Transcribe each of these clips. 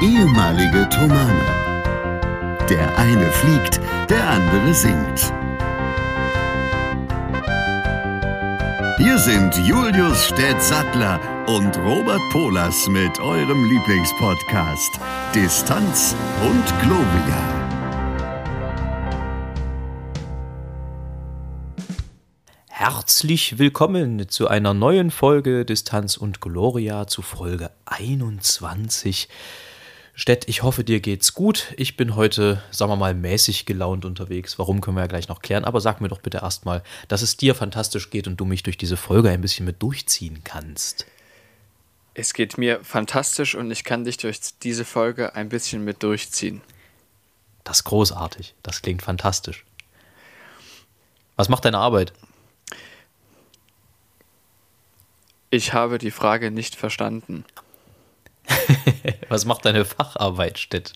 ehemalige Tomane. Der eine fliegt, der andere singt. Hier sind Julius Städtsattler und Robert Polas mit eurem Lieblingspodcast Distanz und Globia. Herzlich willkommen zu einer neuen Folge Distanz und Gloria, zu Folge 21. Stett, ich hoffe, dir geht's gut. Ich bin heute, sagen wir mal, mäßig gelaunt unterwegs. Warum können wir ja gleich noch klären. Aber sag mir doch bitte erstmal, dass es dir fantastisch geht und du mich durch diese Folge ein bisschen mit durchziehen kannst. Es geht mir fantastisch und ich kann dich durch diese Folge ein bisschen mit durchziehen. Das ist großartig. Das klingt fantastisch. Was macht deine Arbeit? Ich habe die Frage nicht verstanden. Was macht deine Facharbeit, Stett?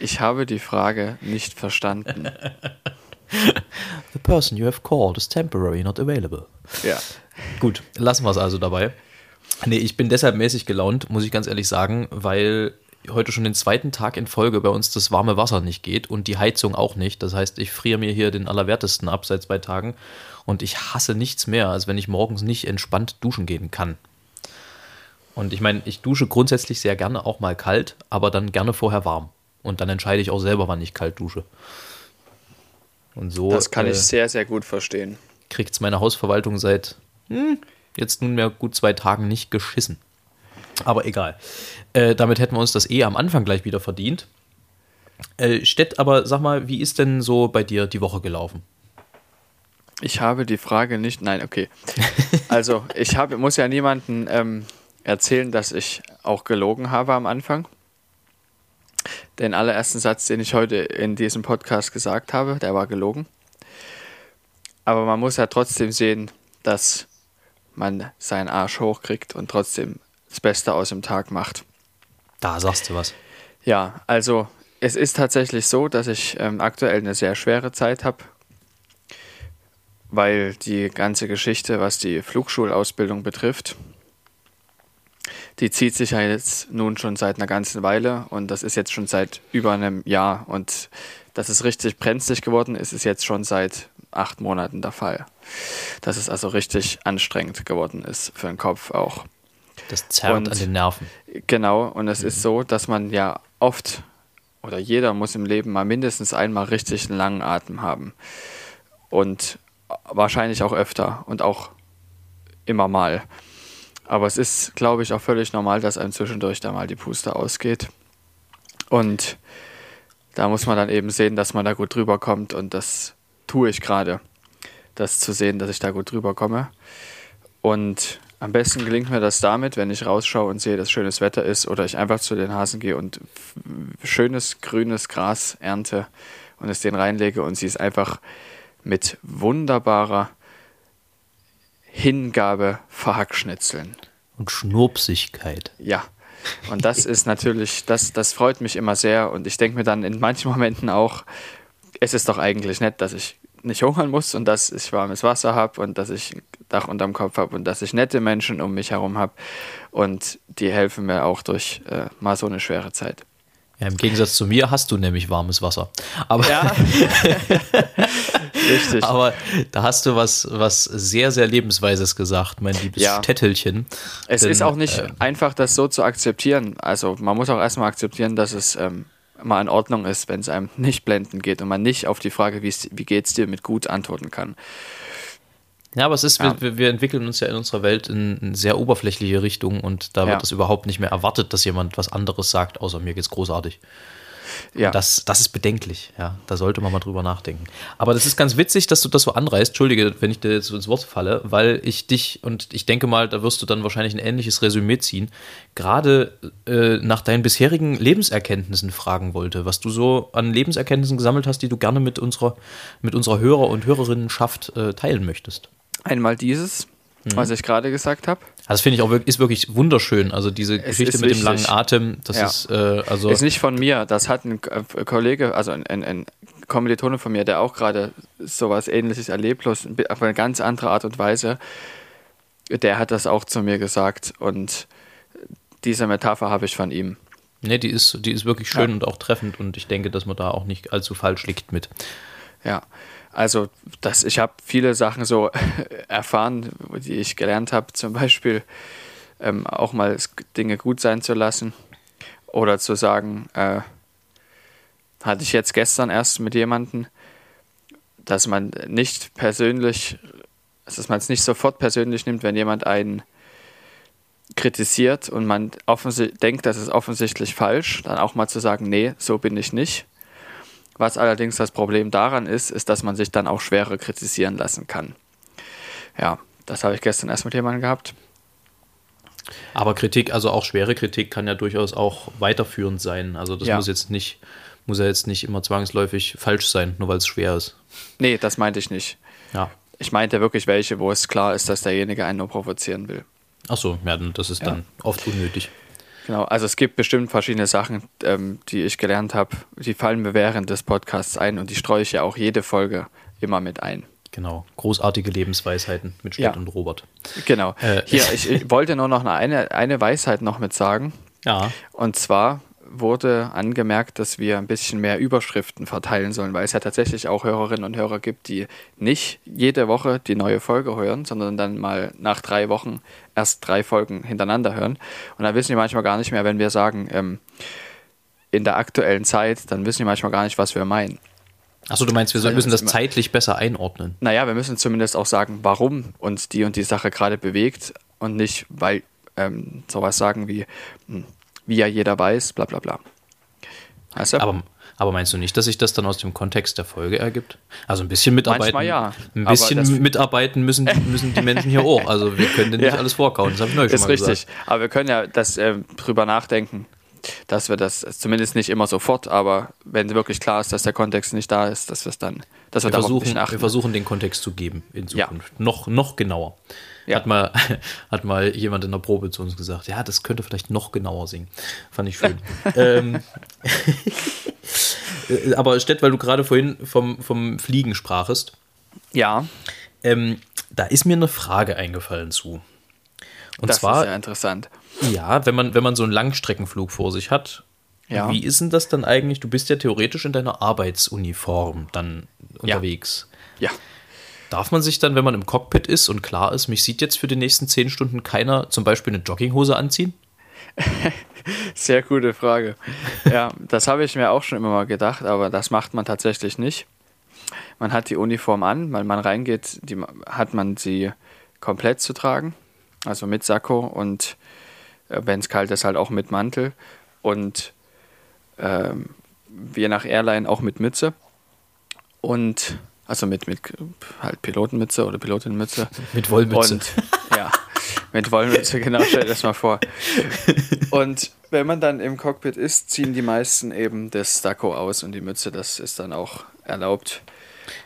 Ich habe die Frage nicht verstanden. The person you have called is temporarily not available. Ja. Gut, lassen wir es also dabei. Nee, ich bin deshalb mäßig gelaunt, muss ich ganz ehrlich sagen, weil heute schon den zweiten Tag in Folge bei uns das warme Wasser nicht geht und die Heizung auch nicht. Das heißt, ich friere mir hier den Allerwertesten ab seit zwei Tagen und ich hasse nichts mehr, als wenn ich morgens nicht entspannt duschen gehen kann. Und ich meine, ich dusche grundsätzlich sehr gerne auch mal kalt, aber dann gerne vorher warm. Und dann entscheide ich auch selber, wann ich kalt dusche. Und so. Das kann äh, ich sehr, sehr gut verstehen. Kriegt es meine Hausverwaltung seit hm, jetzt nunmehr gut zwei Tagen nicht geschissen. Aber egal. Äh, damit hätten wir uns das eh am Anfang gleich wieder verdient. Äh, Stett, aber sag mal, wie ist denn so bei dir die Woche gelaufen? Ich habe die Frage nicht. Nein, okay. Also, ich habe, muss ja niemanden ähm, erzählen, dass ich auch gelogen habe am Anfang. Den allerersten Satz, den ich heute in diesem Podcast gesagt habe, der war gelogen. Aber man muss ja trotzdem sehen, dass man seinen Arsch hochkriegt und trotzdem das Beste aus dem Tag macht. Da sagst du was. Ja, also es ist tatsächlich so, dass ich ähm, aktuell eine sehr schwere Zeit habe, weil die ganze Geschichte, was die Flugschulausbildung betrifft, die zieht sich ja jetzt nun schon seit einer ganzen Weile und das ist jetzt schon seit über einem Jahr und dass es richtig brenzlig geworden ist, ist jetzt schon seit acht Monaten der Fall. Dass es also richtig anstrengend geworden ist für den Kopf auch. Das zerrt und, an den Nerven. Genau, und es mhm. ist so, dass man ja oft oder jeder muss im Leben mal mindestens einmal richtig einen langen Atem haben. Und wahrscheinlich auch öfter und auch immer mal. Aber es ist, glaube ich, auch völlig normal, dass einem zwischendurch da mal die Puste ausgeht. Und da muss man dann eben sehen, dass man da gut drüber kommt und das tue ich gerade. Das zu sehen, dass ich da gut drüber komme. Und am besten gelingt mir das damit, wenn ich rausschaue und sehe, dass schönes Wetter ist oder ich einfach zu den Hasen gehe und schönes grünes Gras ernte und es den reinlege und sie es einfach mit wunderbarer Hingabe verhackschnitzeln. Und Schnurpsigkeit. Ja. Und das ist natürlich, das, das freut mich immer sehr. Und ich denke mir dann in manchen Momenten auch, es ist doch eigentlich nett, dass ich nicht hungern muss und dass ich warmes Wasser habe und dass ich ein Dach unterm Kopf habe und dass ich nette Menschen um mich herum habe. Und die helfen mir auch durch äh, mal so eine schwere Zeit. Ja, im Gegensatz zu mir hast du nämlich warmes Wasser. Aber, ja. Richtig. Aber da hast du was, was sehr, sehr Lebensweises gesagt, mein liebes ja. Städtelchen. Es Denn, ist auch nicht äh, einfach, das so zu akzeptieren. Also man muss auch erstmal akzeptieren, dass es ähm, mal in Ordnung ist, wenn es einem nicht blenden geht und man nicht auf die Frage, wie geht es dir mit gut antworten kann. Ja, aber es ist, ja. wir, wir, entwickeln uns ja in unserer Welt in, in sehr oberflächliche Richtung und da wird es überhaupt nicht mehr erwartet, dass jemand was anderes sagt, außer mir geht's großartig. Ja. Das, das ist bedenklich, ja. Da sollte man mal drüber nachdenken. Aber das ist ganz witzig, dass du das so anreißt. Entschuldige, wenn ich dir jetzt ins Wort falle, weil ich dich und ich denke mal, da wirst du dann wahrscheinlich ein ähnliches Resümee ziehen, gerade äh, nach deinen bisherigen Lebenserkenntnissen fragen wollte, was du so an Lebenserkenntnissen gesammelt hast, die du gerne mit unserer, mit unserer Hörer- und Hörerinnenschaft äh, teilen möchtest. Einmal dieses, mhm. was ich gerade gesagt habe. Also das finde ich auch wirklich, ist wirklich wunderschön. Also diese es Geschichte mit wichtig. dem langen Atem, das ja. ist äh, also. Ist nicht von mir. Das hat ein äh, Kollege, also ein, ein, ein Kommilitone von mir, der auch gerade sowas ähnliches erlebt, bloß auf eine ganz andere Art und Weise. Der hat das auch zu mir gesagt und diese Metapher habe ich von ihm. Nee, die ist, die ist wirklich schön ja. und auch treffend und ich denke, dass man da auch nicht allzu falsch liegt mit. Ja, also das, ich habe viele Sachen so erfahren, die ich gelernt habe, zum Beispiel ähm, auch mal Dinge gut sein zu lassen oder zu sagen, äh, hatte ich jetzt gestern erst mit jemandem, dass man nicht persönlich, dass man es nicht sofort persönlich nimmt, wenn jemand einen kritisiert und man denkt, das ist offensichtlich falsch, dann auch mal zu sagen, nee, so bin ich nicht. Was allerdings das Problem daran ist, ist, dass man sich dann auch schwerer kritisieren lassen kann. Ja, das habe ich gestern erst mit jemandem gehabt. Aber Kritik, also auch schwere Kritik, kann ja durchaus auch weiterführend sein. Also das ja. muss jetzt nicht, muss ja jetzt nicht immer zwangsläufig falsch sein, nur weil es schwer ist. Nee, das meinte ich nicht. Ja. Ich meinte wirklich welche, wo es klar ist, dass derjenige einen nur provozieren will. Ach so, ja, das ist ja. dann oft unnötig. Genau, also es gibt bestimmt verschiedene Sachen, ähm, die ich gelernt habe, die fallen mir während des Podcasts ein und die streue ich ja auch jede Folge immer mit ein. Genau, großartige Lebensweisheiten mit Stett ja. und Robert. Genau. Äh, Hier, ich, ich, wollte nur noch eine, eine Weisheit noch mit sagen. Ja. Und zwar, wurde angemerkt, dass wir ein bisschen mehr Überschriften verteilen sollen, weil es ja tatsächlich auch Hörerinnen und Hörer gibt, die nicht jede Woche die neue Folge hören, sondern dann mal nach drei Wochen erst drei Folgen hintereinander hören. Und dann wissen die manchmal gar nicht mehr, wenn wir sagen, ähm, in der aktuellen Zeit, dann wissen die manchmal gar nicht, was wir meinen. Achso, du meinst, wir also müssen das zeitlich besser einordnen? Naja, wir müssen zumindest auch sagen, warum uns die und die Sache gerade bewegt und nicht, weil ähm, sowas sagen wie, hm, wie ja jeder weiß, bla bla bla. Weißt du? Aber, aber meinst du nicht, dass sich das dann aus dem Kontext der Folge ergibt? Also ein bisschen mitarbeiten. Manchmal ja. Ein bisschen mitarbeiten müssen, müssen die Menschen hier auch. Also wir können denen nicht alles vorkauen. Das habe ich neulich schon mal richtig. gesagt. Aber wir können ja das äh, drüber nachdenken, dass wir das zumindest nicht immer sofort, aber wenn wirklich klar ist, dass der Kontext nicht da ist, dass wir es dann, dass wir, wir versuchen, wir versuchen den Kontext zu geben in Zukunft. Ja. Noch, noch genauer. Ja. Hat, mal, hat mal jemand in der Probe zu uns gesagt, ja, das könnte vielleicht noch genauer singen. Fand ich schön. ähm, aber Stett, weil du gerade vorhin vom, vom Fliegen sprachest. Ja. Ähm, da ist mir eine Frage eingefallen zu. Und das zwar, ist ja interessant. Ja, wenn man, wenn man so einen Langstreckenflug vor sich hat, ja. wie ist denn das dann eigentlich? Du bist ja theoretisch in deiner Arbeitsuniform dann unterwegs. Ja. ja. Darf man sich dann, wenn man im Cockpit ist und klar ist, mich sieht jetzt für die nächsten zehn Stunden keiner zum Beispiel eine Jogginghose anziehen? Sehr gute Frage. Ja, das habe ich mir auch schon immer mal gedacht, aber das macht man tatsächlich nicht. Man hat die Uniform an, weil man reingeht, die, hat man sie komplett zu tragen, also mit Sakko und äh, wenn es kalt ist, halt auch mit Mantel und ähm, je nach Airline auch mit Mütze. Und also mit, mit halt Pilotenmütze oder Pilotinnenmütze. Mit Wollmütze. Und ja, mit Wollmütze, genau, stell dir das mal vor. Und wenn man dann im Cockpit ist, ziehen die meisten eben das Sakko aus und die Mütze, das ist dann auch erlaubt.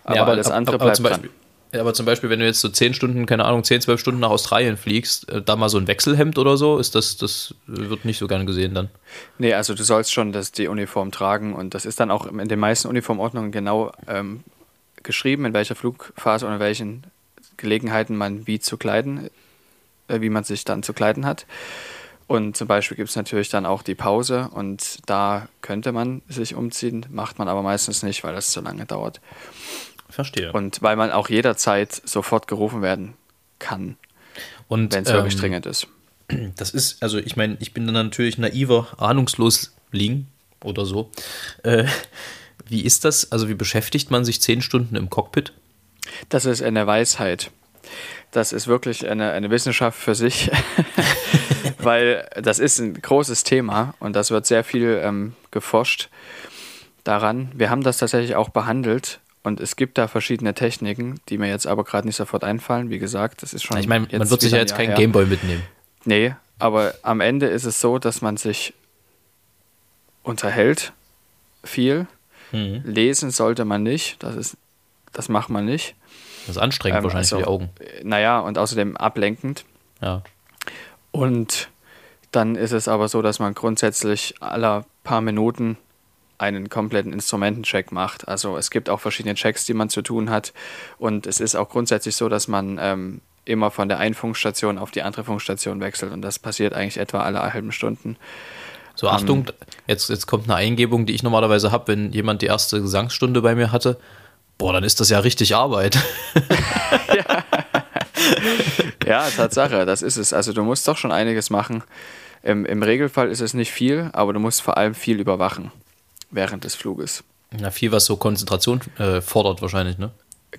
Aber, ja, aber alles andere aber, aber bleibt Beispiel, dran. aber zum Beispiel, wenn du jetzt so 10 Stunden, keine Ahnung, 10, 12 Stunden nach Australien fliegst, äh, da mal so ein Wechselhemd oder so, ist das, das wird nicht so gern gesehen dann. Nee, also du sollst schon das, die Uniform tragen und das ist dann auch in den meisten Uniformordnungen genau ähm, geschrieben, in welcher Flugphase und in welchen Gelegenheiten man wie zu kleiden, äh, wie man sich dann zu kleiden hat. Und zum Beispiel gibt es natürlich dann auch die Pause und da könnte man sich umziehen, macht man aber meistens nicht, weil das zu lange dauert. Verstehe. Und weil man auch jederzeit sofort gerufen werden kann, wenn es ähm, wirklich dringend ist. Das ist, also ich meine, ich bin dann natürlich naiver, ahnungslos liegen oder so. Äh, wie ist das? Also wie beschäftigt man sich zehn Stunden im Cockpit? Das ist eine Weisheit. Das ist wirklich eine, eine Wissenschaft für sich, weil das ist ein großes Thema und das wird sehr viel ähm, geforscht daran. Wir haben das tatsächlich auch behandelt und es gibt da verschiedene Techniken, die mir jetzt aber gerade nicht sofort einfallen. Wie gesagt, das ist schon. Ich meine, man wird sich ja jetzt keinen Gameboy mitnehmen. Nee, aber am Ende ist es so, dass man sich unterhält viel Mhm. Lesen sollte man nicht, das, ist, das macht man nicht. Das ist anstrengend ähm, wahrscheinlich also, für die Augen. Naja, und außerdem ablenkend. Ja. Und dann ist es aber so, dass man grundsätzlich alle paar Minuten einen kompletten Instrumentencheck macht. Also es gibt auch verschiedene Checks, die man zu tun hat. Und es ist auch grundsätzlich so, dass man ähm, immer von der einen Funkstation auf die andere Funkstation wechselt. Und das passiert eigentlich etwa alle halben Stunden. So, Achtung, um, jetzt, jetzt kommt eine Eingebung, die ich normalerweise habe, wenn jemand die erste Gesangsstunde bei mir hatte. Boah, dann ist das ja richtig Arbeit. ja. ja, Tatsache, das ist es. Also du musst doch schon einiges machen. Im, Im Regelfall ist es nicht viel, aber du musst vor allem viel überwachen während des Fluges. Ja, viel, was so Konzentration äh, fordert wahrscheinlich, ne?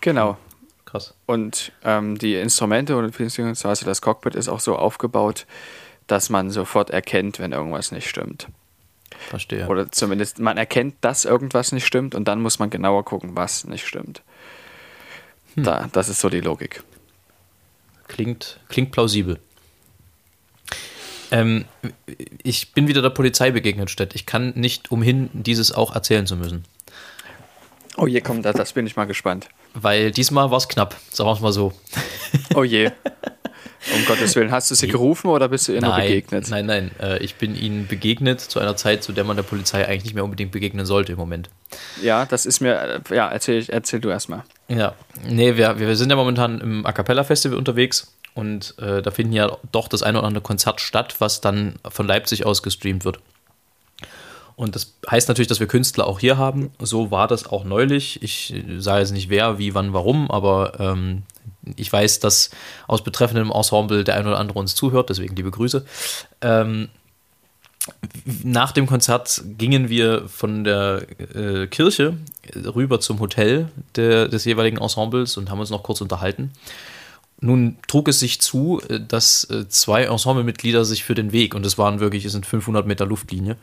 Genau. Krass. Und ähm, die Instrumente und beziehungsweise das Cockpit ist auch so aufgebaut, dass man sofort erkennt, wenn irgendwas nicht stimmt. Verstehe. Oder zumindest man erkennt, dass irgendwas nicht stimmt und dann muss man genauer gucken, was nicht stimmt. Hm. Da, das ist so die Logik. Klingt, klingt plausibel. Ähm, ich bin wieder der Polizei begegnet, Stett. Ich kann nicht umhin, dieses auch erzählen zu müssen. Oh je, komm, das, das bin ich mal gespannt. Weil diesmal war es knapp, sagen wir es mal so. Oh je. Um Gottes Willen, hast du sie gerufen oder bist du ihr nur begegnet? Nein, nein, äh, ich bin ihnen begegnet zu einer Zeit, zu der man der Polizei eigentlich nicht mehr unbedingt begegnen sollte im Moment. Ja, das ist mir, äh, ja, erzähl, erzähl du erstmal. Ja, nee, wir, wir sind ja momentan im A Cappella Festival unterwegs und äh, da finden ja doch das eine oder andere Konzert statt, was dann von Leipzig aus gestreamt wird. Und das heißt natürlich, dass wir Künstler auch hier haben. So war das auch neulich. Ich sage jetzt nicht wer, wie, wann, warum, aber ähm, ich weiß, dass aus betreffendem Ensemble der ein oder andere uns zuhört, deswegen liebe Grüße. Ähm, nach dem Konzert gingen wir von der äh, Kirche rüber zum Hotel der, des jeweiligen Ensembles und haben uns noch kurz unterhalten. Nun trug es sich zu, äh, dass äh, zwei Ensemblemitglieder sich für den Weg, und es waren wirklich, es sind 500 Meter Luftlinie,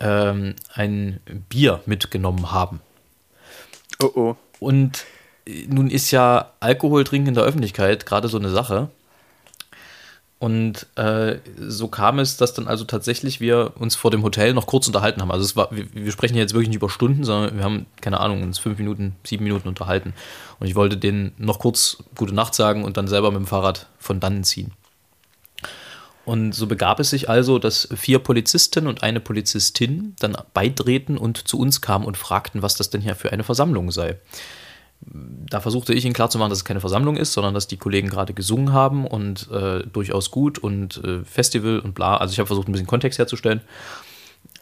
ähm, ein Bier mitgenommen haben. Oh oh. Und nun ist ja Alkohol trinken in der Öffentlichkeit gerade so eine Sache. Und äh, so kam es, dass dann also tatsächlich wir uns vor dem Hotel noch kurz unterhalten haben. Also war, wir, wir sprechen jetzt wirklich nicht über Stunden, sondern wir haben, keine Ahnung, uns fünf Minuten, sieben Minuten unterhalten. Und ich wollte denen noch kurz gute Nacht sagen und dann selber mit dem Fahrrad von dannen ziehen. Und so begab es sich also, dass vier Polizisten und eine Polizistin dann beitreten und zu uns kamen und fragten, was das denn hier für eine Versammlung sei. Da versuchte ich ihnen klarzumachen, dass es keine Versammlung ist, sondern dass die Kollegen gerade gesungen haben und äh, durchaus gut und äh, Festival und bla. Also ich habe versucht, ein bisschen Kontext herzustellen.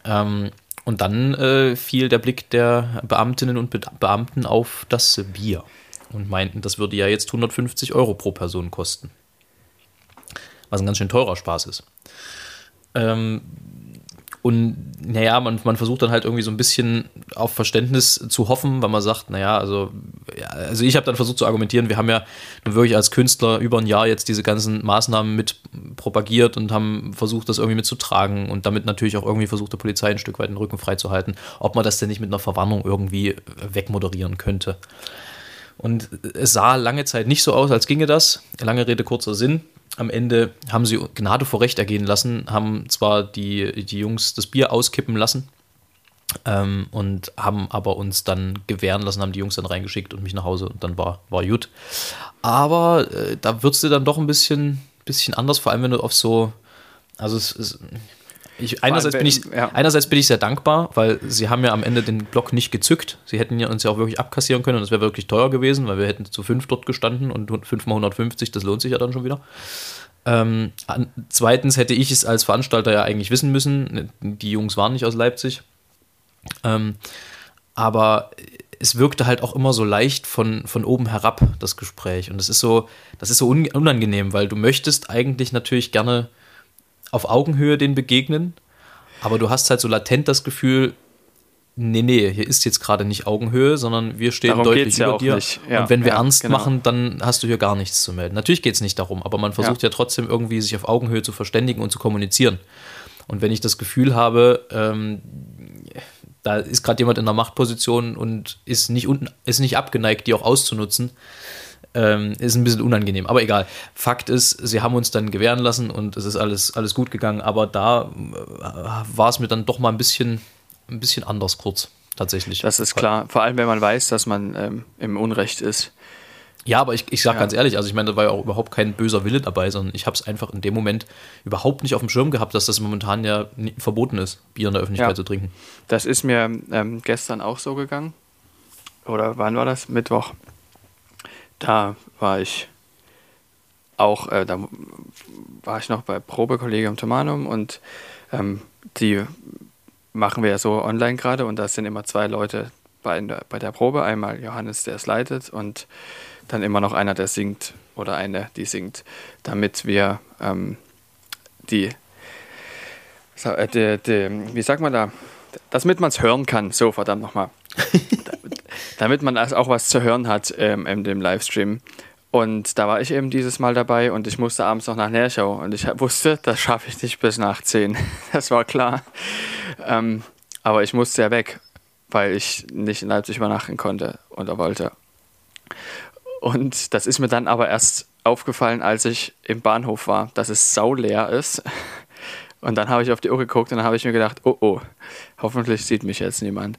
Ähm, und dann äh, fiel der Blick der Beamtinnen und Be Beamten auf das Bier und meinten, das würde ja jetzt 150 Euro pro Person kosten was ein ganz schön teurer Spaß ist. Ähm, und naja, man, man versucht dann halt irgendwie so ein bisschen auf Verständnis zu hoffen, weil man sagt, naja, also, ja, also ich habe dann versucht zu argumentieren, wir haben ja wirklich als Künstler über ein Jahr jetzt diese ganzen Maßnahmen mit propagiert und haben versucht, das irgendwie mitzutragen und damit natürlich auch irgendwie versucht, der Polizei ein Stück weit den Rücken freizuhalten, ob man das denn nicht mit einer Verwarnung irgendwie wegmoderieren könnte. Und es sah lange Zeit nicht so aus, als ginge das. Lange Rede, kurzer Sinn am Ende haben sie Gnade vor Recht ergehen lassen, haben zwar die, die Jungs das Bier auskippen lassen ähm, und haben aber uns dann gewähren lassen, haben die Jungs dann reingeschickt und mich nach Hause und dann war, war gut. Aber äh, da würdest du dann doch ein bisschen, bisschen anders, vor allem wenn du auf so, also es ist ich, einerseits, bin ich, ja. einerseits bin ich sehr dankbar, weil sie haben ja am Ende den Block nicht gezückt. Sie hätten ja uns ja auch wirklich abkassieren können und das wäre wirklich teuer gewesen, weil wir hätten zu fünf dort gestanden und 5 mal 150, das lohnt sich ja dann schon wieder. Ähm, zweitens hätte ich es als Veranstalter ja eigentlich wissen müssen. Die Jungs waren nicht aus Leipzig. Ähm, aber es wirkte halt auch immer so leicht von, von oben herab, das Gespräch. Und das ist so, das ist so unangenehm, weil du möchtest eigentlich natürlich gerne auf Augenhöhe den begegnen, aber du hast halt so latent das Gefühl, nee, nee, hier ist jetzt gerade nicht Augenhöhe, sondern wir stehen darum deutlich über ja dir. Ja, und wenn wir ja, ernst genau. machen, dann hast du hier gar nichts zu melden. Natürlich geht es nicht darum, aber man versucht ja. trotzdem irgendwie sich auf Augenhöhe zu verständigen und zu kommunizieren. Und wenn ich das Gefühl habe, ähm, da ist gerade jemand in der Machtposition und ist nicht, ist nicht abgeneigt, die auch auszunutzen, ähm, ist ein bisschen unangenehm, aber egal. Fakt ist, sie haben uns dann gewähren lassen und es ist alles, alles gut gegangen, aber da äh, war es mir dann doch mal ein bisschen, ein bisschen anders kurz, tatsächlich. Das ist klar, vor allem wenn man weiß, dass man ähm, im Unrecht ist. Ja, aber ich, ich sage ja. ganz ehrlich, also ich meine, da war ja auch überhaupt kein böser Wille dabei, sondern ich habe es einfach in dem Moment überhaupt nicht auf dem Schirm gehabt, dass das momentan ja verboten ist, Bier in der Öffentlichkeit ja. zu trinken. Das ist mir ähm, gestern auch so gegangen. Oder wann war das? Mittwoch da war ich auch, äh, da war ich noch bei Probekollegium Thomanum und ähm, die machen wir ja so online gerade und da sind immer zwei Leute bei der, bei der Probe. Einmal Johannes, der es leitet und dann immer noch einer, der singt oder eine, die singt, damit wir ähm, die, äh, die, die, wie sagt man da, damit man es hören kann, so verdammt nochmal. damit man auch was zu hören hat ähm, in dem Livestream. Und da war ich eben dieses Mal dabei und ich musste abends noch nach Nerschau und ich wusste, das schaffe ich nicht bis nach 10. Das war klar. Ähm, aber ich musste ja weg, weil ich nicht in Leipzig übernachten konnte oder wollte. Und das ist mir dann aber erst aufgefallen, als ich im Bahnhof war, dass es sauleer ist. Und dann habe ich auf die Uhr geguckt und dann habe ich mir gedacht, oh oh, hoffentlich sieht mich jetzt niemand.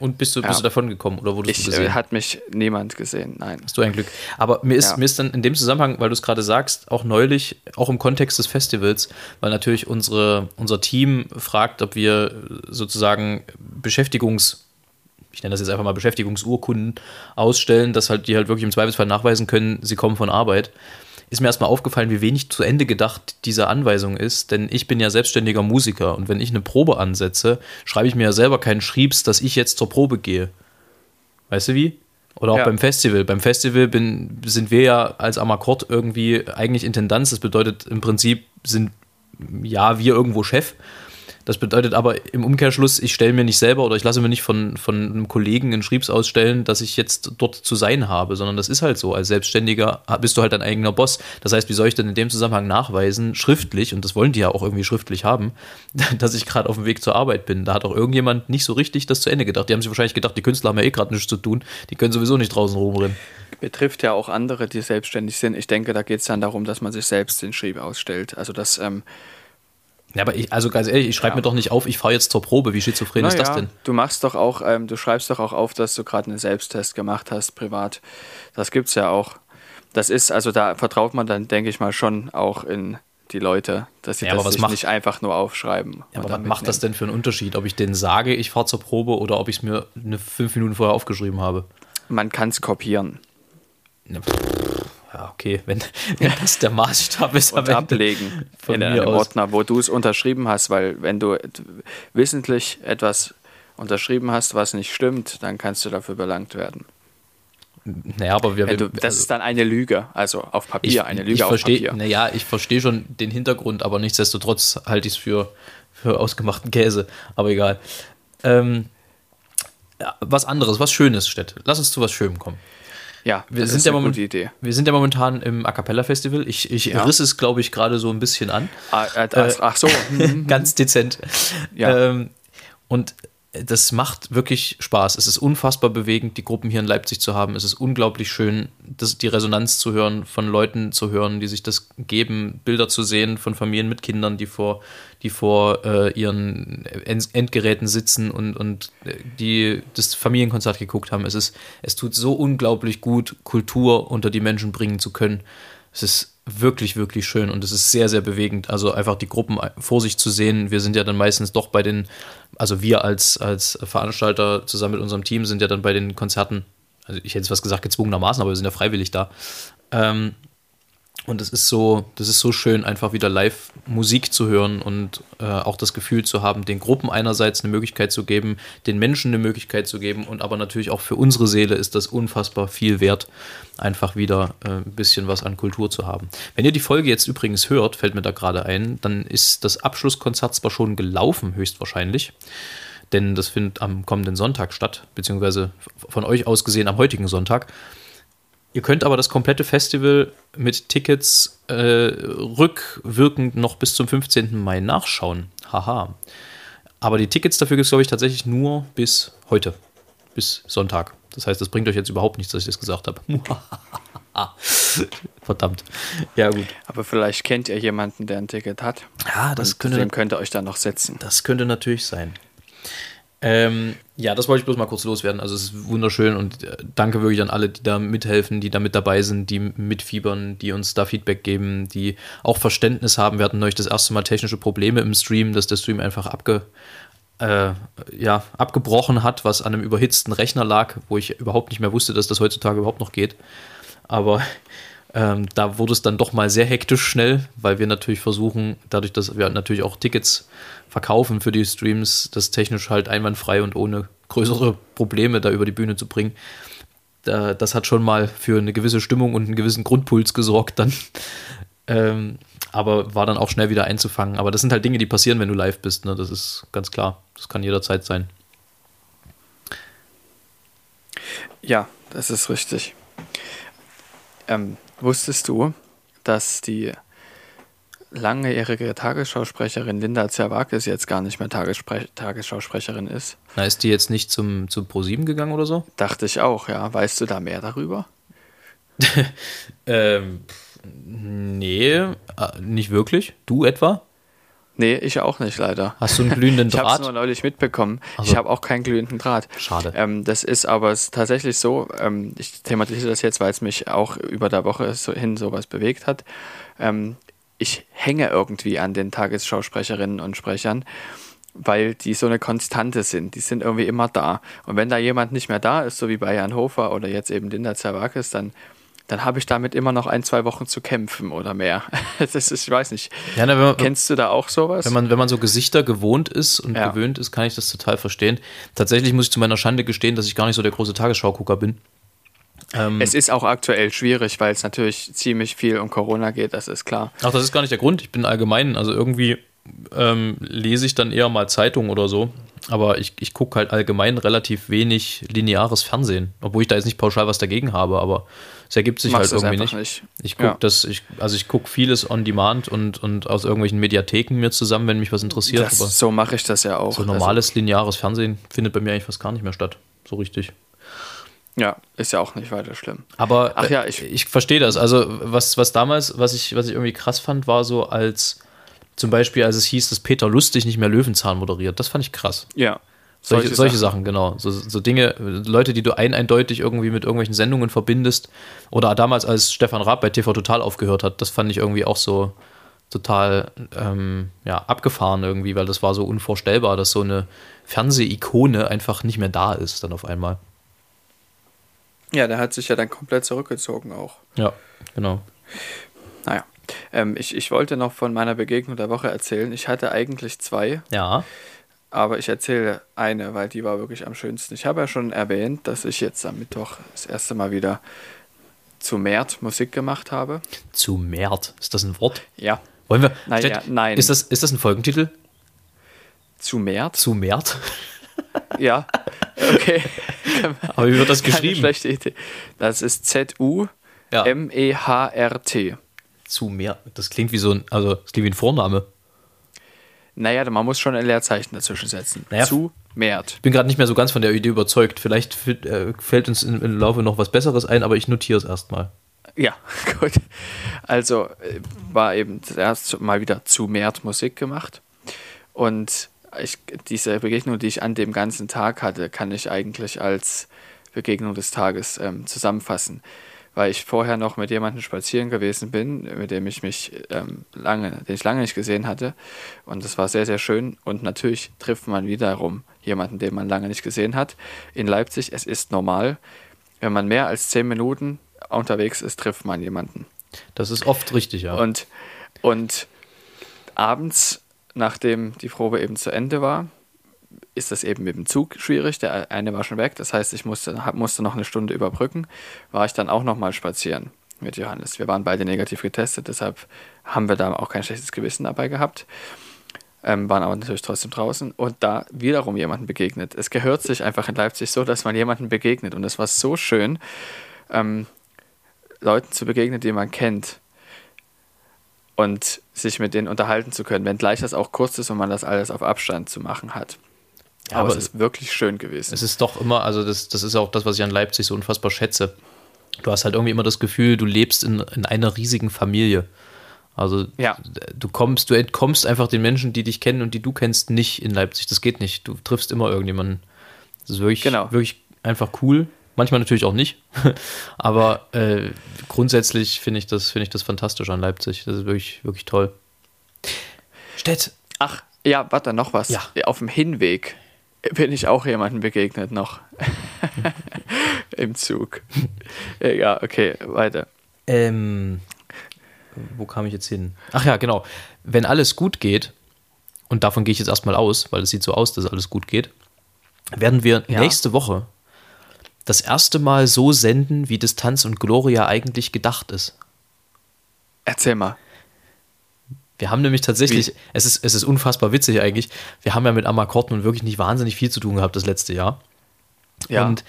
Und bist du, ja. bist du davon gekommen oder wurdest ich, du gesehen? Hat mich niemand gesehen, nein. Hast du ein Glück. Aber mir ist, ja. mir ist dann in dem Zusammenhang, weil du es gerade sagst, auch neulich, auch im Kontext des Festivals, weil natürlich unsere, unser Team fragt, ob wir sozusagen Beschäftigungs- ich nenne das jetzt einfach mal Beschäftigungsurkunden ausstellen, dass halt die halt wirklich im Zweifelsfall nachweisen können, sie kommen von Arbeit ist mir erstmal aufgefallen, wie wenig zu Ende gedacht diese Anweisung ist, denn ich bin ja selbstständiger Musiker und wenn ich eine Probe ansetze, schreibe ich mir ja selber keinen Schriebs, dass ich jetzt zur Probe gehe. Weißt du wie? Oder auch ja. beim Festival. Beim Festival bin, sind wir ja als Amakord irgendwie eigentlich Intendanz. Das bedeutet im Prinzip sind ja wir irgendwo Chef das bedeutet aber im Umkehrschluss, ich stelle mir nicht selber oder ich lasse mir nicht von, von einem Kollegen einen Schriebs ausstellen, dass ich jetzt dort zu sein habe, sondern das ist halt so. Als Selbstständiger bist du halt dein eigener Boss. Das heißt, wie soll ich denn in dem Zusammenhang nachweisen, schriftlich, und das wollen die ja auch irgendwie schriftlich haben, dass ich gerade auf dem Weg zur Arbeit bin? Da hat auch irgendjemand nicht so richtig das zu Ende gedacht. Die haben sich wahrscheinlich gedacht, die Künstler haben ja eh gerade nichts zu tun, die können sowieso nicht draußen rumrennen. Betrifft ja auch andere, die selbstständig sind. Ich denke, da geht es dann darum, dass man sich selbst den Schrieb ausstellt. Also, dass. Ähm, ja, aber ich, also ganz ehrlich, ich schreibe ja. mir doch nicht auf, ich fahre jetzt zur Probe. Wie schizophren Na ist das denn? Du machst doch auch, ähm, du schreibst doch auch auf, dass du gerade einen Selbsttest gemacht hast, privat. Das gibt's ja auch. Das ist, also da vertraut man dann, denke ich mal, schon auch in die Leute, dass sie ja, das macht, nicht einfach nur aufschreiben. Ja, aber was macht das denn für einen Unterschied, ob ich denen sage, ich fahre zur Probe oder ob ich es mir eine fünf Minuten vorher aufgeschrieben habe? Man kann es kopieren. Ja, ja, okay, wenn, wenn das der Maßstab ist. Und ablegen in einem Ordner, wo du es unterschrieben hast, weil wenn du wissentlich etwas unterschrieben hast, was nicht stimmt, dann kannst du dafür belangt werden. Naja, aber wir. Du, das also, ist dann eine Lüge, also auf Papier, ich, eine Lüge ich auf versteh, Papier. Naja, ich verstehe schon den Hintergrund, aber nichtsdestotrotz halte ich es für, für ausgemachten Käse. Aber egal. Ähm, was anderes, was Schönes, Städte. Lass uns zu was Schönem kommen. Ja, wir sind ja Idee. Wir sind ja momentan im A Cappella Festival. Ich, ich ja. riss es, glaube ich, gerade so ein bisschen an. Ah, äh, äh, ach so. ganz dezent. Ja. Ähm, und das macht wirklich Spaß. Es ist unfassbar bewegend, die Gruppen hier in Leipzig zu haben. Es ist unglaublich schön, das, die Resonanz zu hören, von Leuten zu hören, die sich das geben, Bilder zu sehen von Familien mit Kindern, die vor, die vor äh, ihren Endgeräten sitzen und, und äh, die das Familienkonzert geguckt haben. Es, ist, es tut so unglaublich gut, Kultur unter die Menschen bringen zu können. Es ist wirklich, wirklich schön und es ist sehr, sehr bewegend. Also einfach die Gruppen vor sich zu sehen. Wir sind ja dann meistens doch bei den, also wir als, als Veranstalter zusammen mit unserem Team sind ja dann bei den Konzerten, also ich hätte jetzt was gesagt, gezwungenermaßen, aber wir sind ja freiwillig da. Ähm, und es ist so, das ist so schön, einfach wieder live Musik zu hören und äh, auch das Gefühl zu haben, den Gruppen einerseits eine Möglichkeit zu geben, den Menschen eine Möglichkeit zu geben und aber natürlich auch für unsere Seele ist das unfassbar viel wert, einfach wieder äh, ein bisschen was an Kultur zu haben. Wenn ihr die Folge jetzt übrigens hört, fällt mir da gerade ein, dann ist das Abschlusskonzert zwar schon gelaufen, höchstwahrscheinlich denn das findet am kommenden Sonntag statt, beziehungsweise von euch aus gesehen am heutigen Sonntag. Ihr könnt aber das komplette Festival mit Tickets äh, rückwirkend noch bis zum 15. Mai nachschauen. Haha. Aber die Tickets dafür gibt es, glaube ich, tatsächlich nur bis heute, bis Sonntag. Das heißt, das bringt euch jetzt überhaupt nichts, dass ich das gesagt habe. Verdammt. Ja, gut. Aber vielleicht kennt ihr jemanden, der ein Ticket hat. Ja, das könnte. Dem könnt ihr euch dann noch setzen. Das könnte natürlich sein. Ähm, ja, das wollte ich bloß mal kurz loswerden. Also es ist wunderschön und äh, danke wirklich an alle, die da mithelfen, die da mit dabei sind, die mitfiebern, die uns da Feedback geben, die auch Verständnis haben. Wir hatten neulich das erste Mal technische Probleme im Stream, dass der Stream einfach abge, äh, ja, abgebrochen hat, was an einem überhitzten Rechner lag, wo ich überhaupt nicht mehr wusste, dass das heutzutage überhaupt noch geht. Aber Ähm, da wurde es dann doch mal sehr hektisch schnell, weil wir natürlich versuchen, dadurch, dass wir natürlich auch Tickets verkaufen für die Streams, das technisch halt einwandfrei und ohne größere Probleme da über die Bühne zu bringen. Da, das hat schon mal für eine gewisse Stimmung und einen gewissen Grundpuls gesorgt dann. Ähm, aber war dann auch schnell wieder einzufangen. Aber das sind halt Dinge, die passieren, wenn du live bist. Ne? Das ist ganz klar. Das kann jederzeit sein. Ja, das ist richtig. Ähm, wusstest du, dass die langjährige Tagesschausprecherin Linda Zerwakis jetzt gar nicht mehr Tagespre Tagesschausprecherin ist? Na, ist die jetzt nicht zum, zum Pro7 gegangen oder so? Dachte ich auch, ja. Weißt du da mehr darüber? ähm, nee, äh, nicht wirklich. Du etwa? Nee, ich auch nicht, leider. Hast du einen glühenden Draht? ich habe es nur neulich mitbekommen. Also. Ich habe auch keinen glühenden Draht. Schade. Ähm, das ist aber tatsächlich so, ähm, ich thematisiere das jetzt, weil es mich auch über der Woche so hin sowas bewegt hat. Ähm, ich hänge irgendwie an den Tagesschausprecherinnen und Sprechern, weil die so eine Konstante sind. Die sind irgendwie immer da. Und wenn da jemand nicht mehr da ist, so wie bei Jan Hofer oder jetzt eben Linda Zerwakis, dann dann habe ich damit immer noch ein, zwei Wochen zu kämpfen oder mehr. Das ist, ich weiß nicht. Ja, na, man, Kennst du da auch sowas? Wenn man, wenn man so Gesichter gewohnt ist und ja. gewöhnt ist, kann ich das total verstehen. Tatsächlich muss ich zu meiner Schande gestehen, dass ich gar nicht so der große Tagesschaugucker bin. Ähm, es ist auch aktuell schwierig, weil es natürlich ziemlich viel um Corona geht, das ist klar. Ach, das ist gar nicht der Grund. Ich bin allgemein, also irgendwie ähm, lese ich dann eher mal Zeitungen oder so. Aber ich, ich gucke halt allgemein relativ wenig lineares Fernsehen. Obwohl ich da jetzt nicht pauschal was dagegen habe, aber es ergibt sich Machst halt irgendwie nicht. nicht. Ich gucke ja. das, ich, also ich gucke vieles on demand und, und aus irgendwelchen Mediatheken mir zusammen, wenn mich was interessiert. Das, so mache ich das ja auch. So normales also, lineares Fernsehen findet bei mir eigentlich fast gar nicht mehr statt. So richtig. Ja, ist ja auch nicht weiter schlimm. Aber Ach ja, ich, ich verstehe das. Also, was, was damals, was ich, was ich irgendwie krass fand, war so als zum Beispiel, als es hieß, dass Peter Lustig nicht mehr Löwenzahn moderiert. Das fand ich krass. Ja. Solche, solche Sachen. Sachen, genau. So, so, Dinge, Leute, die du ein eindeutig irgendwie mit irgendwelchen Sendungen verbindest. Oder damals, als Stefan Raab bei TV Total aufgehört hat, das fand ich irgendwie auch so total ähm, ja, abgefahren irgendwie, weil das war so unvorstellbar, dass so eine Fernsehikone einfach nicht mehr da ist dann auf einmal. Ja, der hat sich ja dann komplett zurückgezogen auch. Ja, genau. Naja. Ähm, ich, ich wollte noch von meiner Begegnung der Woche erzählen. Ich hatte eigentlich zwei. Ja. Aber ich erzähle eine, weil die war wirklich am schönsten. Ich habe ja schon erwähnt, dass ich jetzt am Mittwoch das erste Mal wieder zu Mert Musik gemacht habe. Zu Mert? Ist das ein Wort? Ja. Wollen wir? Naja, nein. Ist das, ist das ein Folgentitel? Zu Mert? Zu Mert? ja. Okay. Aber wie wird das geschrieben? Keine schlechte Idee. Das ist Z-U-M-E-H-R-T zu mehr. Das klingt wie so ein, also das klingt wie ein Vorname. Naja, man muss schon ein Leerzeichen dazwischen setzen. Naja, zu Mert. Ich bin gerade nicht mehr so ganz von der Idee überzeugt. Vielleicht äh, fällt uns im Laufe noch was Besseres ein, aber ich notiere es erstmal. Ja, gut. Also äh, war eben das erste Mal wieder zu Mert Musik gemacht. Und ich, diese Begegnung, die ich an dem ganzen Tag hatte, kann ich eigentlich als Begegnung des Tages ähm, zusammenfassen weil ich vorher noch mit jemandem spazieren gewesen bin, mit dem ich mich ähm, lange, den ich lange nicht gesehen hatte. Und das war sehr, sehr schön. Und natürlich trifft man wiederum jemanden, den man lange nicht gesehen hat. In Leipzig, es ist normal, wenn man mehr als zehn Minuten unterwegs ist, trifft man jemanden. Das ist oft richtig, ja. Und, und abends, nachdem die Probe eben zu Ende war, ist das eben mit dem Zug schwierig. Der eine war schon weg, das heißt, ich musste, musste noch eine Stunde überbrücken. War ich dann auch noch mal spazieren mit Johannes. Wir waren beide negativ getestet, deshalb haben wir da auch kein schlechtes Gewissen dabei gehabt. Ähm, waren aber natürlich trotzdem draußen und da wiederum jemanden begegnet. Es gehört sich einfach in Leipzig so, dass man jemanden begegnet und es war so schön, ähm, Leuten zu begegnen, die man kennt und sich mit denen unterhalten zu können, wenngleich das auch kurz ist und man das alles auf Abstand zu machen hat. Ja, aber, aber, es ist wirklich schön gewesen. Es ist doch immer, also das, das ist auch das, was ich an Leipzig so unfassbar schätze. Du hast halt irgendwie immer das Gefühl, du lebst in, in einer riesigen Familie. Also ja. du kommst, du entkommst einfach den Menschen, die dich kennen und die du kennst, nicht in Leipzig. Das geht nicht. Du triffst immer irgendjemanden. Das ist wirklich, genau. wirklich einfach cool. Manchmal natürlich auch nicht. Aber äh, grundsätzlich finde ich, das, find ich das fantastisch an Leipzig. Das ist wirklich, wirklich toll. Stett. Ach, ja, warte, noch was. Ja. Auf dem Hinweg bin ich auch jemandem begegnet noch. Im Zug. ja, okay, weiter. Ähm, wo kam ich jetzt hin? Ach ja, genau. Wenn alles gut geht, und davon gehe ich jetzt erstmal aus, weil es sieht so aus, dass alles gut geht, werden wir ja. nächste Woche das erste Mal so senden, wie Distanz und Gloria eigentlich gedacht ist. Erzähl mal. Wir haben nämlich tatsächlich, es ist, es ist unfassbar witzig eigentlich, wir haben ja mit Amakord nun wirklich nicht wahnsinnig viel zu tun gehabt das letzte Jahr. Ja. Und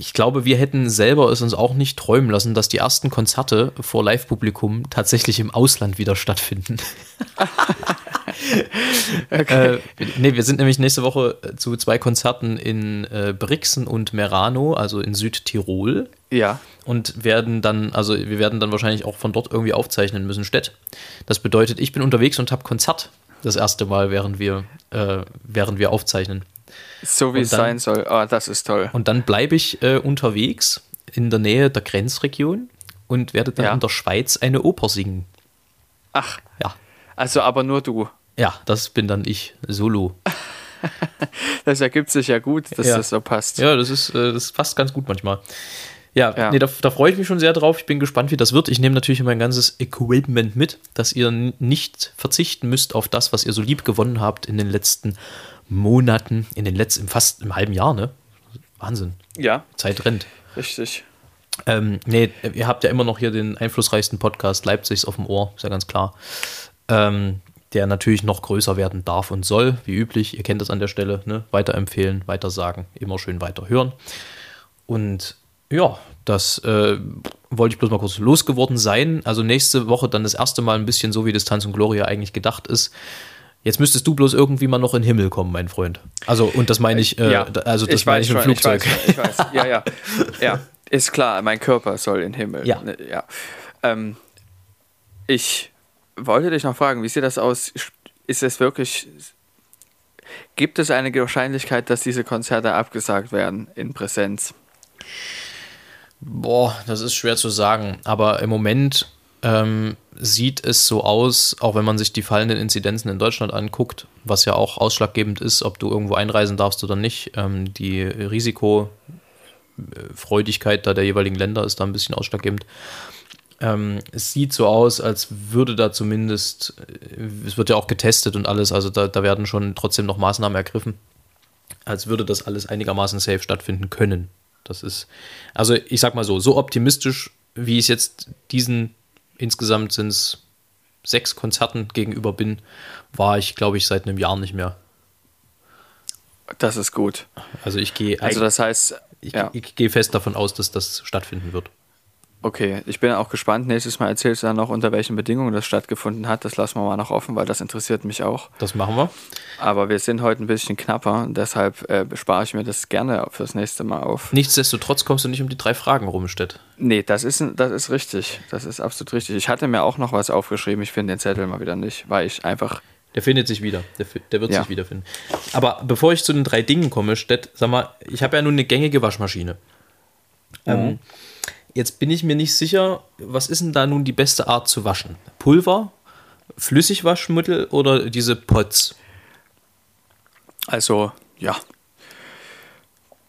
ich glaube, wir hätten selber es uns auch nicht träumen lassen, dass die ersten Konzerte vor Live-Publikum tatsächlich im Ausland wieder stattfinden. okay. äh, nee, wir sind nämlich nächste Woche zu zwei Konzerten in äh, Brixen und Merano, also in Südtirol. Ja. Und werden dann, also wir werden dann wahrscheinlich auch von dort irgendwie aufzeichnen müssen, Städt. Das bedeutet, ich bin unterwegs und habe Konzert das erste Mal, während wir, äh, während wir aufzeichnen. So wie es sein soll. Ah, oh, das ist toll. Und dann bleibe ich äh, unterwegs in der Nähe der Grenzregion und werde dann ja. in der Schweiz eine Oper singen. Ach. Ja. Also aber nur du. Ja, das bin dann ich, solo. das ergibt sich ja gut, dass ja. das so passt. Ja, das ist, äh, das passt ganz gut manchmal. Ja, ja. Nee, da, da, freue ich mich schon sehr drauf. Ich bin gespannt, wie das wird. Ich nehme natürlich mein ganzes Equipment mit, dass ihr nicht verzichten müsst auf das, was ihr so lieb gewonnen habt in den letzten Monaten, in den letzten, fast im halben Jahr, ne? Wahnsinn. Ja. Zeit rennt. Richtig. Ähm, nee, ihr habt ja immer noch hier den einflussreichsten Podcast Leipzigs auf dem Ohr, ist ja ganz klar. Ähm, der natürlich noch größer werden darf und soll, wie üblich. Ihr kennt das an der Stelle, ne? Weiterempfehlen, weitersagen, immer schön weiterhören. Und ja, das äh, wollte ich bloß mal kurz losgeworden sein. Also nächste Woche dann das erste Mal ein bisschen so, wie Distanz und Gloria eigentlich gedacht ist. Jetzt müsstest du bloß irgendwie mal noch in den Himmel kommen, mein Freund. Also, und das meine ich, äh, ja, also das ich meine ich im Flugzeug. Ich weiß, ich weiß, ja, ja. Ja, ist klar, mein Körper soll in den Himmel. Ja. Ne, ja. Ähm, ich wollte dich noch fragen, wie sieht das aus? Ist es wirklich. Gibt es eine Wahrscheinlichkeit, dass diese Konzerte abgesagt werden in Präsenz? Boah, das ist schwer zu sagen. Aber im Moment ähm, sieht es so aus, auch wenn man sich die fallenden Inzidenzen in Deutschland anguckt, was ja auch ausschlaggebend ist, ob du irgendwo einreisen darfst oder nicht. Ähm, die Risikofreudigkeit da der jeweiligen Länder ist da ein bisschen ausschlaggebend. Ähm, es sieht so aus, als würde da zumindest, es wird ja auch getestet und alles, also da, da werden schon trotzdem noch Maßnahmen ergriffen, als würde das alles einigermaßen safe stattfinden können. Das ist, also ich sag mal so, so optimistisch, wie ich jetzt diesen insgesamt sind es sechs Konzerten gegenüber bin, war ich, glaube ich, seit einem Jahr nicht mehr. Das ist gut. Also ich gehe. Also das heißt, ich, ja. ich, ich gehe fest davon aus, dass das stattfinden wird. Okay, ich bin auch gespannt. Nächstes Mal erzählst du dann noch, unter welchen Bedingungen das stattgefunden hat. Das lassen wir mal noch offen, weil das interessiert mich auch. Das machen wir. Aber wir sind heute ein bisschen knapper, deshalb äh, spare ich mir das gerne fürs nächste Mal auf. Nichtsdestotrotz kommst du nicht um die drei Fragen rum, Stett. Nee, das ist, das ist richtig. Das ist absolut richtig. Ich hatte mir auch noch was aufgeschrieben. Ich finde den Zettel mal wieder nicht, weil ich einfach. Der findet sich wieder. Der, der wird ja. sich wiederfinden. Aber bevor ich zu den drei Dingen komme, Stett, sag mal, ich habe ja nun eine gängige Waschmaschine. Mhm. Ähm, Jetzt bin ich mir nicht sicher, was ist denn da nun die beste Art zu waschen? Pulver, Flüssigwaschmittel oder diese Pots? Also, ja.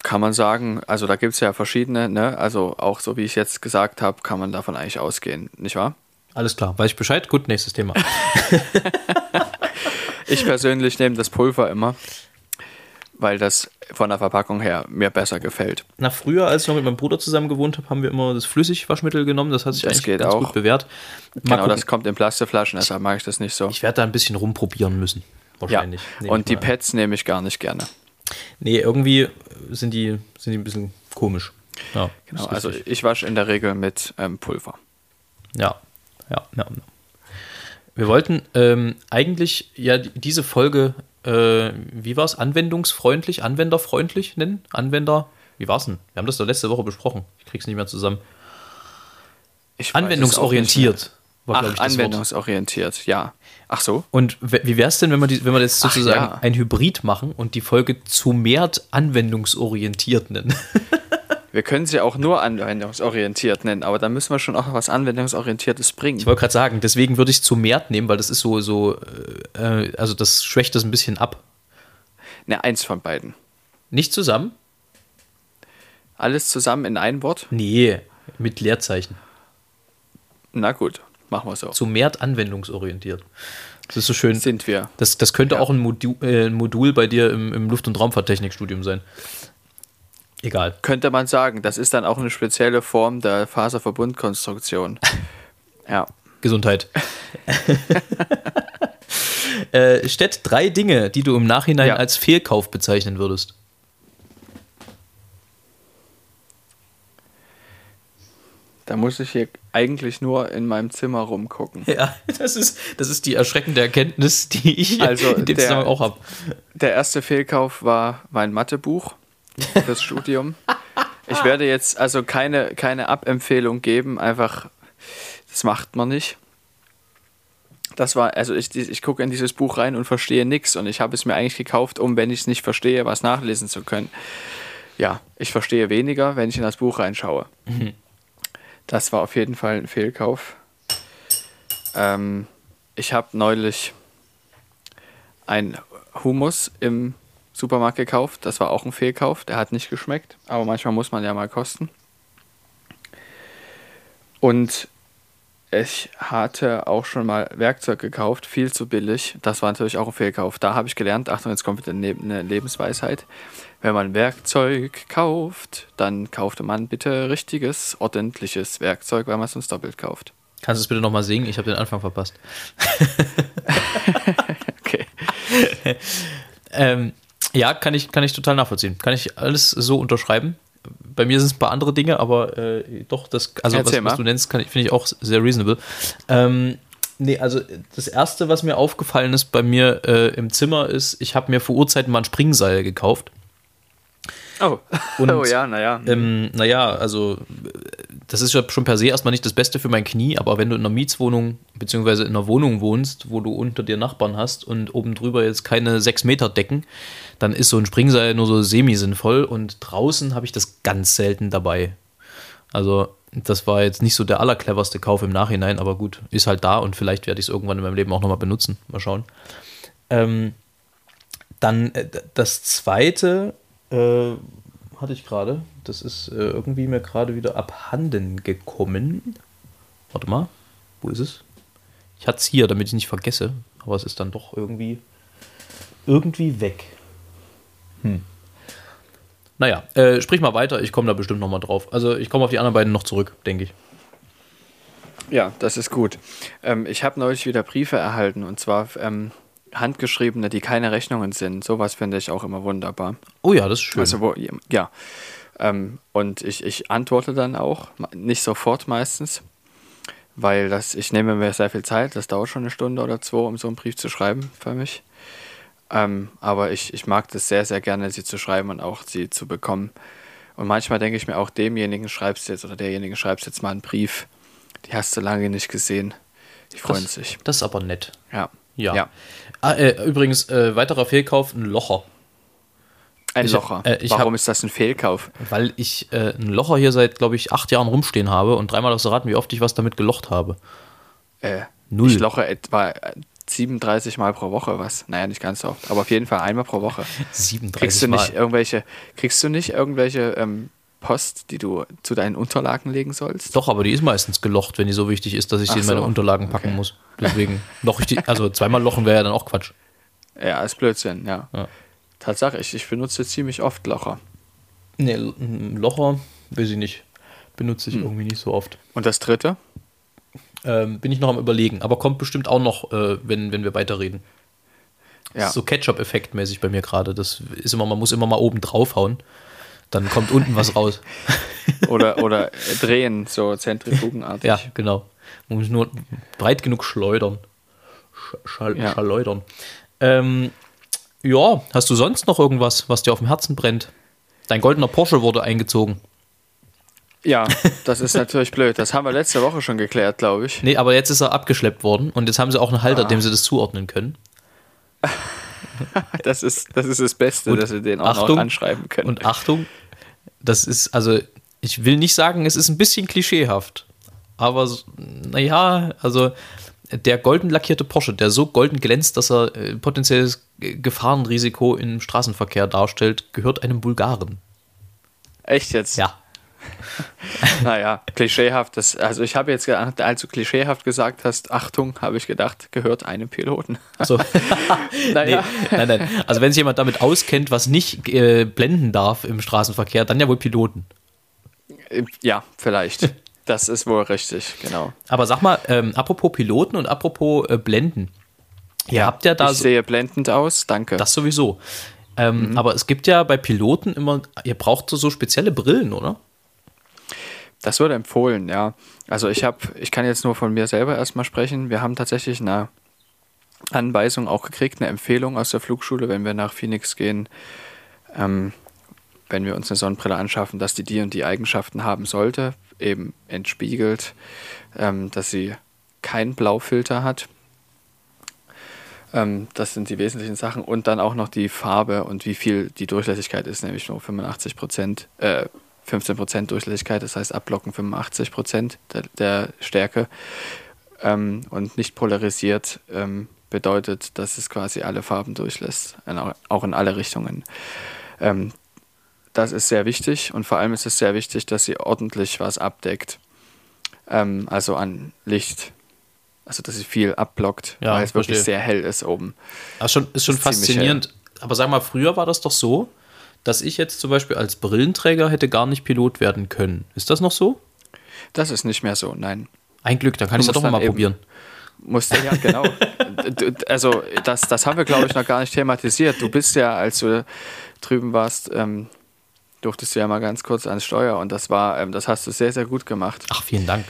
Kann man sagen, also da gibt es ja verschiedene, ne? Also auch so wie ich jetzt gesagt habe, kann man davon eigentlich ausgehen, nicht wahr? Alles klar, weiß ich Bescheid? Gut, nächstes Thema. ich persönlich nehme das Pulver immer weil das von der Verpackung her mir besser gefällt. Na, früher, als ich noch mit meinem Bruder zusammen gewohnt habe, haben wir immer das Flüssigwaschmittel genommen. Das hat sich das eigentlich ganz auch. gut bewährt. Mal genau, gucken. das kommt in Plastikflaschen, deshalb mag ich das nicht so. Ich werde da ein bisschen rumprobieren müssen. Wahrscheinlich. Ja. Und die Pads nehme ich gar nicht gerne. Nee, irgendwie sind die, sind die ein bisschen komisch. Ja, genau, also ich wasche in der Regel mit ähm, Pulver. Ja, ja, ja. Wir wollten ähm, eigentlich ja diese Folge äh, wie war es, anwendungsfreundlich, anwenderfreundlich nennen? Anwender, wie war es denn? Wir haben das doch letzte Woche besprochen. Ich krieg's nicht mehr zusammen. Ich Anwendungsorientiert. War, Ach, anwendungsorientiert, Wort. ja. Ach so. Und wie wäre es denn, wenn wir, die, wenn wir jetzt sozusagen ja. ein Hybrid machen und die Folge zu mehr anwendungsorientiert nennen? Wir können sie auch nur anwendungsorientiert nennen, aber da müssen wir schon auch was anwendungsorientiertes bringen. Ich wollte gerade sagen, deswegen würde ich zu mehr nehmen, weil das ist so, so äh, also das schwächt das ein bisschen ab. Ne, eins von beiden. Nicht zusammen? Alles zusammen in ein Wort? Nee, mit Leerzeichen. Na gut, machen wir so. Zu mehr anwendungsorientiert. Das ist so schön. Sind wir. Das, das könnte ja. auch ein Modul, äh, ein Modul bei dir im, im Luft- und Raumfahrttechnikstudium sein. Egal. Könnte man sagen. Das ist dann auch eine spezielle Form der Faserverbundkonstruktion. ja. Gesundheit. äh, Stett drei Dinge, die du im Nachhinein ja. als Fehlkauf bezeichnen würdest. Da muss ich hier eigentlich nur in meinem Zimmer rumgucken. Ja, das ist, das ist die erschreckende Erkenntnis, die ich also in dem der, Zusammenhang auch habe. Der erste Fehlkauf war mein Mathebuch fürs Studium. Ich werde jetzt also keine, keine Abempfehlung geben, einfach, das macht man nicht. Das war, also ich, ich gucke in dieses Buch rein und verstehe nichts und ich habe es mir eigentlich gekauft, um, wenn ich es nicht verstehe, was nachlesen zu können. Ja, ich verstehe weniger, wenn ich in das Buch reinschaue. Mhm. Das war auf jeden Fall ein Fehlkauf. Ähm, ich habe neulich ein Hummus im Supermarkt gekauft. Das war auch ein Fehlkauf. Der hat nicht geschmeckt, aber manchmal muss man ja mal kosten. Und ich hatte auch schon mal Werkzeug gekauft, viel zu billig. Das war natürlich auch ein Fehlkauf. Da habe ich gelernt, Achtung, jetzt kommt wieder eine Lebensweisheit. Wenn man Werkzeug kauft, dann kaufte man bitte richtiges, ordentliches Werkzeug, weil man es sonst doppelt kauft. Kannst du es bitte nochmal singen? Ich habe den Anfang verpasst. okay. ähm, ja, kann ich, kann ich total nachvollziehen. Kann ich alles so unterschreiben. Bei mir sind es ein paar andere Dinge, aber äh, doch, das, also was, was, du nennst, finde ich auch sehr reasonable. Ähm, nee, also das erste, was mir aufgefallen ist bei mir äh, im Zimmer, ist, ich habe mir vor Urzeiten mal ein Springseil gekauft. Oh, und, oh ja, naja. Ähm, naja, also das ist ja schon per se erstmal nicht das Beste für mein Knie, aber wenn du in einer Mietswohnung beziehungsweise in einer Wohnung wohnst, wo du unter dir Nachbarn hast und oben drüber jetzt keine sechs Meter Decken, dann ist so ein Springseil nur so semi-sinnvoll und draußen habe ich das ganz selten dabei. Also das war jetzt nicht so der allercleverste Kauf im Nachhinein, aber gut, ist halt da und vielleicht werde ich es irgendwann in meinem Leben auch nochmal benutzen. Mal schauen. Ähm, dann äh, das zweite äh, hatte ich gerade. Das ist äh, irgendwie mir gerade wieder abhanden gekommen. Warte mal, wo ist es? Ich hatte es hier, damit ich nicht vergesse, aber es ist dann doch irgendwie irgendwie weg. Hm. Naja, äh, sprich mal weiter, ich komme da bestimmt nochmal drauf. Also ich komme auf die anderen beiden noch zurück, denke ich. Ja, das ist gut. Ähm, ich habe neulich wieder Briefe erhalten und zwar ähm, handgeschriebene, die keine Rechnungen sind. Sowas finde ich auch immer wunderbar. Oh ja, das ist schön. Also wo, ja. Ähm, und ich, ich antworte dann auch, nicht sofort meistens, weil das, ich nehme mir sehr viel Zeit, das dauert schon eine Stunde oder zwei, um so einen Brief zu schreiben für mich. Ähm, aber ich, ich mag das sehr, sehr gerne, sie zu schreiben und auch sie zu bekommen. Und manchmal denke ich mir auch, demjenigen schreibst du jetzt oder derjenigen schreibst jetzt mal einen Brief. Die hast du lange nicht gesehen. Die freuen das, sich. Das ist aber nett. Ja. Ja. ja. Ah, äh, übrigens, äh, weiterer Fehlkauf, ein Locher. Ein ich, Locher. Äh, Warum hab, ist das ein Fehlkauf? Weil ich äh, ein Locher hier seit, glaube ich, acht Jahren rumstehen habe und dreimal das raten, wie oft ich was damit gelocht habe. Äh, Null. Ich loche etwa 37 Mal pro Woche was. Naja, nicht ganz so oft, aber auf jeden Fall einmal pro Woche. 37 kriegst du nicht Mal. irgendwelche, Kriegst du nicht irgendwelche ähm, Post, die du zu deinen Unterlagen legen sollst? Doch, aber die ist meistens gelocht, wenn die so wichtig ist, dass ich sie in meine Unterlagen packen okay. muss. Deswegen loche ich die, also zweimal lochen wäre ja dann auch Quatsch. Ja, ist Blödsinn, ja. ja. Tatsache, ich, ich benutze ziemlich oft Locher. Nee, Locher, weiß ich nicht. Benutze ich hm. irgendwie nicht so oft. Und das dritte? Ähm, bin ich noch am überlegen, aber kommt bestimmt auch noch, äh, wenn, wenn wir weiterreden. Ja. so Ketchup-Effekt-mäßig bei mir gerade. Das ist immer, man muss immer mal oben draufhauen. Dann kommt unten was raus. oder, oder drehen, so zentrifugenartig. Ja, genau. Man muss nur breit genug schleudern. Schal ja. Schleudern. Ähm, ja, hast du sonst noch irgendwas, was dir auf dem Herzen brennt? Dein goldener Porsche wurde eingezogen. Ja, das ist natürlich blöd. Das haben wir letzte Woche schon geklärt, glaube ich. Nee, aber jetzt ist er abgeschleppt worden und jetzt haben sie auch einen Halter, ah. dem sie das zuordnen können. das, ist, das ist das Beste, und dass sie den auch Achtung, noch anschreiben können. Und Achtung, das ist, also, ich will nicht sagen, es ist ein bisschen klischeehaft. Aber, naja, also, der golden lackierte Porsche, der so golden glänzt, dass er äh, potenzielles Gefahrenrisiko im Straßenverkehr darstellt, gehört einem Bulgaren. Echt jetzt? Ja. naja, klischeehaft. Das, also ich habe jetzt, als du klischeehaft gesagt hast, Achtung, habe ich gedacht, gehört einem Piloten. So. naja. Nee, nein, nein. Also wenn sich jemand damit auskennt, was nicht äh, blenden darf im Straßenverkehr, dann ja wohl Piloten. Ja, vielleicht. Das ist wohl richtig, genau. Aber sag mal, ähm, apropos Piloten und apropos äh, Blenden. Ihr habt ja da. Ich so, sehe blendend aus, danke. Das sowieso. Ähm, mhm. Aber es gibt ja bei Piloten immer, ihr braucht so, so spezielle Brillen, oder? Das wird empfohlen, ja. Also ich habe, ich kann jetzt nur von mir selber erstmal sprechen. Wir haben tatsächlich eine Anweisung auch gekriegt, eine Empfehlung aus der Flugschule, wenn wir nach Phoenix gehen, ähm, wenn wir uns eine Sonnenbrille anschaffen, dass die die und die Eigenschaften haben sollte, eben entspiegelt, ähm, dass sie keinen Blaufilter hat. Ähm, das sind die wesentlichen Sachen. Und dann auch noch die Farbe und wie viel die Durchlässigkeit ist, nämlich nur 85 Prozent. Äh, 15% Durchlässigkeit, das heißt abblocken 85% der, der Stärke ähm, und nicht polarisiert ähm, bedeutet, dass es quasi alle Farben durchlässt, auch in alle Richtungen. Ähm, das ist sehr wichtig und vor allem ist es sehr wichtig, dass sie ordentlich was abdeckt, ähm, also an Licht. Also, dass sie viel abblockt, ja, weil es verstehe. wirklich sehr hell ist oben. Das schon, ist schon ist faszinierend. Aber sag mal, früher war das doch so, dass ich jetzt zum Beispiel als Brillenträger hätte gar nicht Pilot werden können. Ist das noch so? Das ist nicht mehr so, nein. Ein Glück, dann kann ich es doch mal probieren. Musste ja, genau. also, das, das haben wir, glaube ich, noch gar nicht thematisiert. Du bist ja, als du drüben warst, ähm, durftest du ja mal ganz kurz ans Steuer und das war, ähm, das hast du sehr, sehr gut gemacht. Ach, vielen Dank.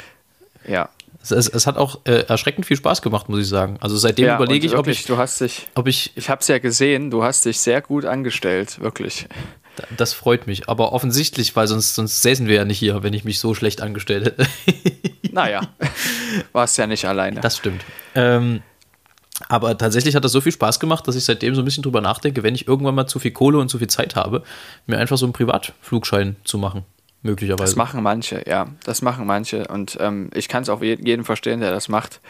Ja, es, es, es, hat auch äh, erschreckend viel Spaß gemacht, muss ich sagen. Also seitdem ja, überlege ich, wirklich, ob ich. Du hast dich. Ob ich ich habe es ja gesehen, du hast dich sehr gut angestellt, wirklich. Das freut mich. Aber offensichtlich, weil sonst, sonst säßen wir ja nicht hier, wenn ich mich so schlecht angestellt hätte. naja, warst ja nicht alleine. Das stimmt. Ähm, aber tatsächlich hat das so viel Spaß gemacht, dass ich seitdem so ein bisschen drüber nachdenke, wenn ich irgendwann mal zu viel Kohle und zu viel Zeit habe, mir einfach so einen Privatflugschein zu machen möglicherweise. Das machen manche, ja. Das machen manche. Und ähm, ich kann es auch jeden verstehen, der das macht.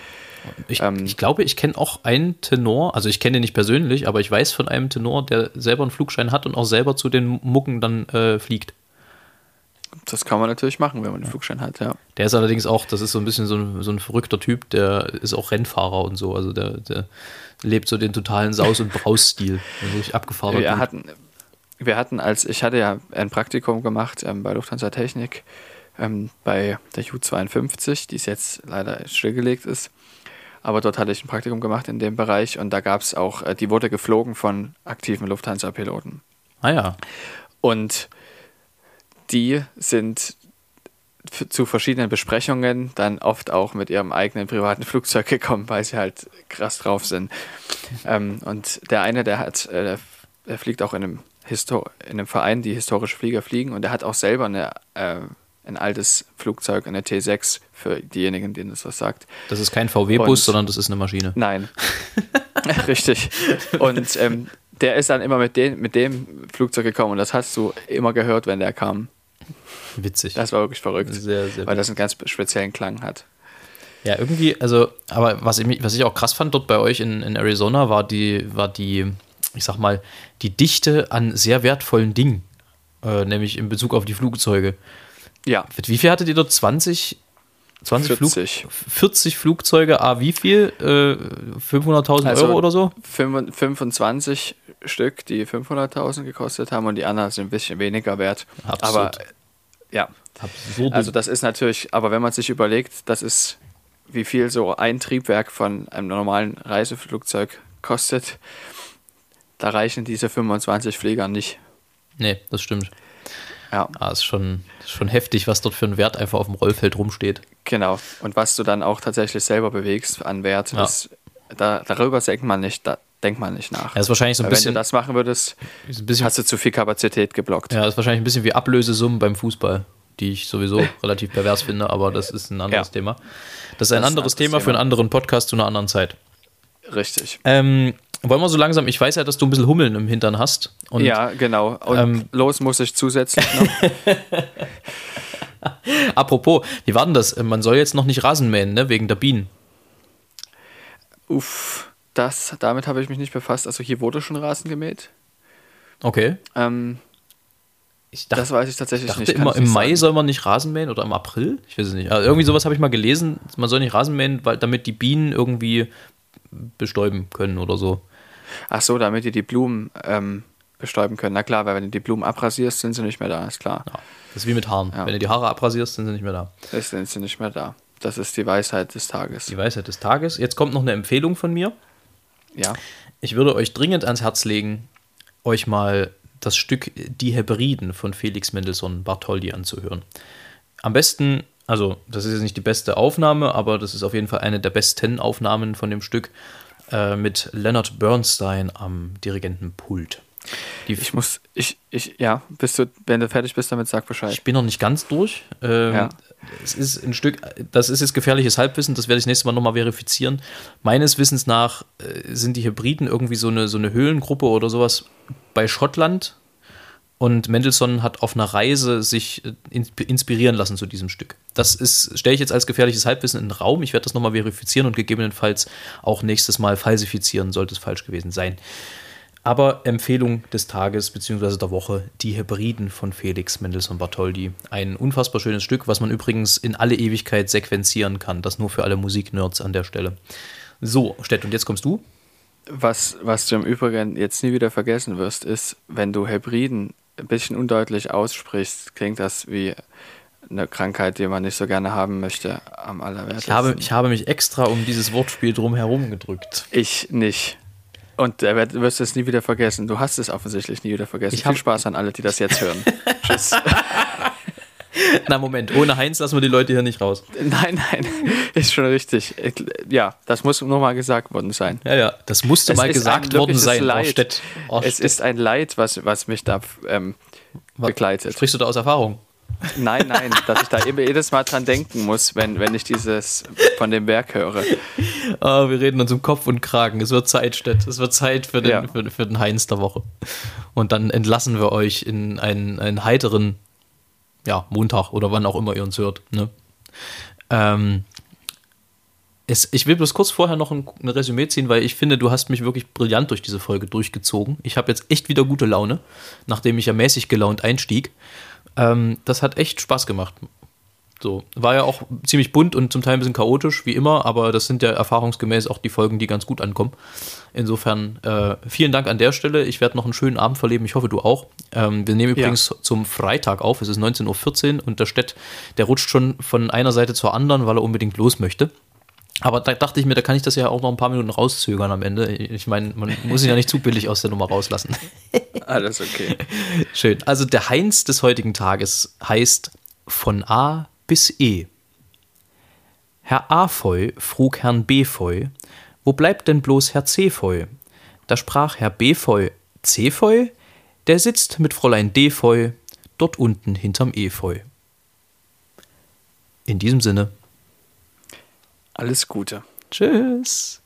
Ich, ähm, ich glaube, ich kenne auch einen Tenor, also ich kenne den nicht persönlich, aber ich weiß von einem Tenor, der selber einen Flugschein hat und auch selber zu den Mucken dann äh, fliegt. Das kann man natürlich machen, wenn man einen Flugschein hat, ja. Der ist allerdings auch, das ist so ein bisschen so ein, so ein verrückter Typ, der ist auch Rennfahrer und so, also der, der lebt so den totalen Saus- und Brausstil. Also abgefahren. Er hat, wir hatten als, ich hatte ja ein Praktikum gemacht ähm, bei Lufthansa Technik ähm, bei der U52, die es jetzt leider stillgelegt ist. Aber dort hatte ich ein Praktikum gemacht in dem Bereich und da gab es auch, äh, die wurde geflogen von aktiven Lufthansa-Piloten. Ah ja. Und die sind zu verschiedenen Besprechungen dann oft auch mit ihrem eigenen privaten Flugzeug gekommen, weil sie halt krass drauf sind. Ähm, und der eine, der hat, äh, der fliegt auch in einem Histor in einem Verein, die historische Flieger fliegen und er hat auch selber eine, äh, ein altes Flugzeug, eine T6 für diejenigen, denen das was sagt. Das ist kein VW-Bus, sondern das ist eine Maschine. Nein, richtig. Und ähm, der ist dann immer mit, den, mit dem Flugzeug gekommen und das hast du immer gehört, wenn der kam. Witzig. Das war wirklich verrückt, sehr, sehr weil das einen ganz speziellen Klang hat. Ja, irgendwie, also, aber was ich, was ich auch krass fand dort bei euch in, in Arizona, war die, war die ich sag mal, die Dichte an sehr wertvollen Dingen, äh, nämlich in Bezug auf die Flugzeuge. Ja. Wie viel hattet ihr dort? 20? 20 40. Flug, 40 Flugzeuge, ah, wie viel? Äh, 500.000 also Euro oder so? 25 Stück, die 500.000 gekostet haben und die anderen sind ein bisschen weniger wert. Absurd. Aber ja, Absurd. also das ist natürlich, aber wenn man sich überlegt, das ist wie viel so ein Triebwerk von einem normalen Reiseflugzeug kostet, da reichen diese 25 Flieger nicht. Nee, das stimmt. Ja. Ah, ist schon, ist schon heftig, was dort für ein Wert einfach auf dem Rollfeld rumsteht. Genau. Und was du dann auch tatsächlich selber bewegst an Wert, ja. ist, da, darüber denkt man nicht, da denkt man nicht nach. Ja, ist wahrscheinlich so ein Weil bisschen, wenn du das machen würdest, bisschen, hast du zu viel Kapazität geblockt. Ja, ist wahrscheinlich ein bisschen wie Ablösesummen beim Fußball, die ich sowieso relativ pervers finde, aber das ist ein anderes ja. Thema. Das ist ein das anderes ist ein Thema, Thema für einen anderen Podcast zu einer anderen Zeit. Richtig. Ähm, wollen wir so langsam, ich weiß ja, dass du ein bisschen Hummeln im Hintern hast. Und, ja, genau. Und ähm, los muss ich zusätzlich noch. Apropos, wie war denn das? Man soll jetzt noch nicht Rasen mähen, ne? Wegen der Bienen. Uff, das, damit habe ich mich nicht befasst. Also hier wurde schon Rasen gemäht. Okay. Ähm, Ich dachte, das weiß ich tatsächlich dachte nicht. Immer, Im Mai sagen. soll man nicht Rasen mähen oder im April? Ich weiß es nicht. Also irgendwie sowas habe ich mal gelesen. Man soll nicht Rasen mähen, weil, damit die Bienen irgendwie bestäuben können oder so. Ach so, damit die die Blumen ähm, bestäuben können. Na klar, weil wenn du die Blumen abrasierst, sind sie nicht mehr da, ist klar. Ja, das ist wie mit Haaren. Ja. Wenn du die Haare abrasierst, sind sie nicht mehr da. Das sind sie nicht mehr da. Das ist die Weisheit des Tages. Die Weisheit des Tages. Jetzt kommt noch eine Empfehlung von mir. Ja. Ich würde euch dringend ans Herz legen, euch mal das Stück Die Hebriden von Felix Mendelssohn Bartholdy anzuhören. Am besten, also das ist jetzt nicht die beste Aufnahme, aber das ist auf jeden Fall eine der besten Aufnahmen von dem Stück äh, mit Leonard Bernstein am Dirigentenpult. Die ich muss, ich, ich, ja, bist du, wenn du fertig bist damit, sag Bescheid. Ich bin noch nicht ganz durch. Ähm, ja. Es ist ein Stück, das ist jetzt gefährliches Halbwissen, das werde ich nächstes Mal nochmal verifizieren. Meines Wissens nach äh, sind die Hybriden irgendwie so eine, so eine Höhlengruppe oder sowas bei Schottland. Und Mendelssohn hat auf einer Reise sich äh, inspirieren lassen zu diesem Stück. Das stelle ich jetzt als gefährliches Halbwissen in den Raum. Ich werde das nochmal verifizieren und gegebenenfalls auch nächstes Mal falsifizieren, sollte es falsch gewesen sein. Aber Empfehlung des Tages bzw. der Woche, die Hebriden von Felix Mendelssohn Bartholdy. Ein unfassbar schönes Stück, was man übrigens in alle Ewigkeit sequenzieren kann. Das nur für alle Musiknerds an der Stelle. So, Stett, und jetzt kommst du. Was, was du im Übrigen jetzt nie wieder vergessen wirst, ist, wenn du Hebriden ein bisschen undeutlich aussprichst, klingt das wie eine Krankheit, die man nicht so gerne haben möchte, am allerwertesten. Ich habe, ich habe mich extra um dieses Wortspiel drumherum gedrückt. Ich nicht. Und du wirst es nie wieder vergessen. Du hast es offensichtlich nie wieder vergessen. Ich Viel Spaß an alle, die das jetzt hören. Tschüss. Na Moment, ohne Heinz lassen wir die Leute hier nicht raus. Nein, nein, ist schon richtig. Ja, das muss nochmal gesagt worden sein. Ja, ja, das musste es mal gesagt worden sein. Leid. Oh, es ist ein Leid, was, was mich da ähm, begleitet. Sprichst du da aus Erfahrung? Nein, nein, dass ich da eben jedes Mal dran denken muss, wenn, wenn ich dieses von dem Werk höre. Oh, wir reden uns um Kopf und Kragen. Es wird Zeit, Stett. Es wird Zeit für den, ja. für, für, den Heinz der Woche. Und dann entlassen wir euch in einen, einen heiteren ja, Montag oder wann auch immer ihr uns hört. Ne? Ähm, es, ich will bloß kurz vorher noch ein, ein Resümee ziehen, weil ich finde, du hast mich wirklich brillant durch diese Folge durchgezogen. Ich habe jetzt echt wieder gute Laune, nachdem ich ja mäßig gelaunt einstieg. Ähm, das hat echt Spaß gemacht. So, war ja auch ziemlich bunt und zum Teil ein bisschen chaotisch, wie immer, aber das sind ja erfahrungsgemäß auch die Folgen, die ganz gut ankommen. Insofern äh, vielen Dank an der Stelle. Ich werde noch einen schönen Abend verleben. Ich hoffe, du auch. Ähm, wir nehmen übrigens ja. zum Freitag auf. Es ist 19.14 Uhr und der Stett, der rutscht schon von einer Seite zur anderen, weil er unbedingt los möchte. Aber da dachte ich mir, da kann ich das ja auch noch ein paar Minuten rauszögern am Ende. Ich meine, man muss ihn ja nicht zu billig aus der Nummer rauslassen. Alles okay. Schön. Also der Heinz des heutigen Tages heißt von A bis E. Herr Afoy frug Herrn Befoy, wo bleibt denn bloß Herr Cefoy? Da sprach Herr Befoy, Cefoy? Der sitzt mit Fräulein Defoy dort unten hinterm Efeu. In diesem Sinne. Alles Gute. Tschüss.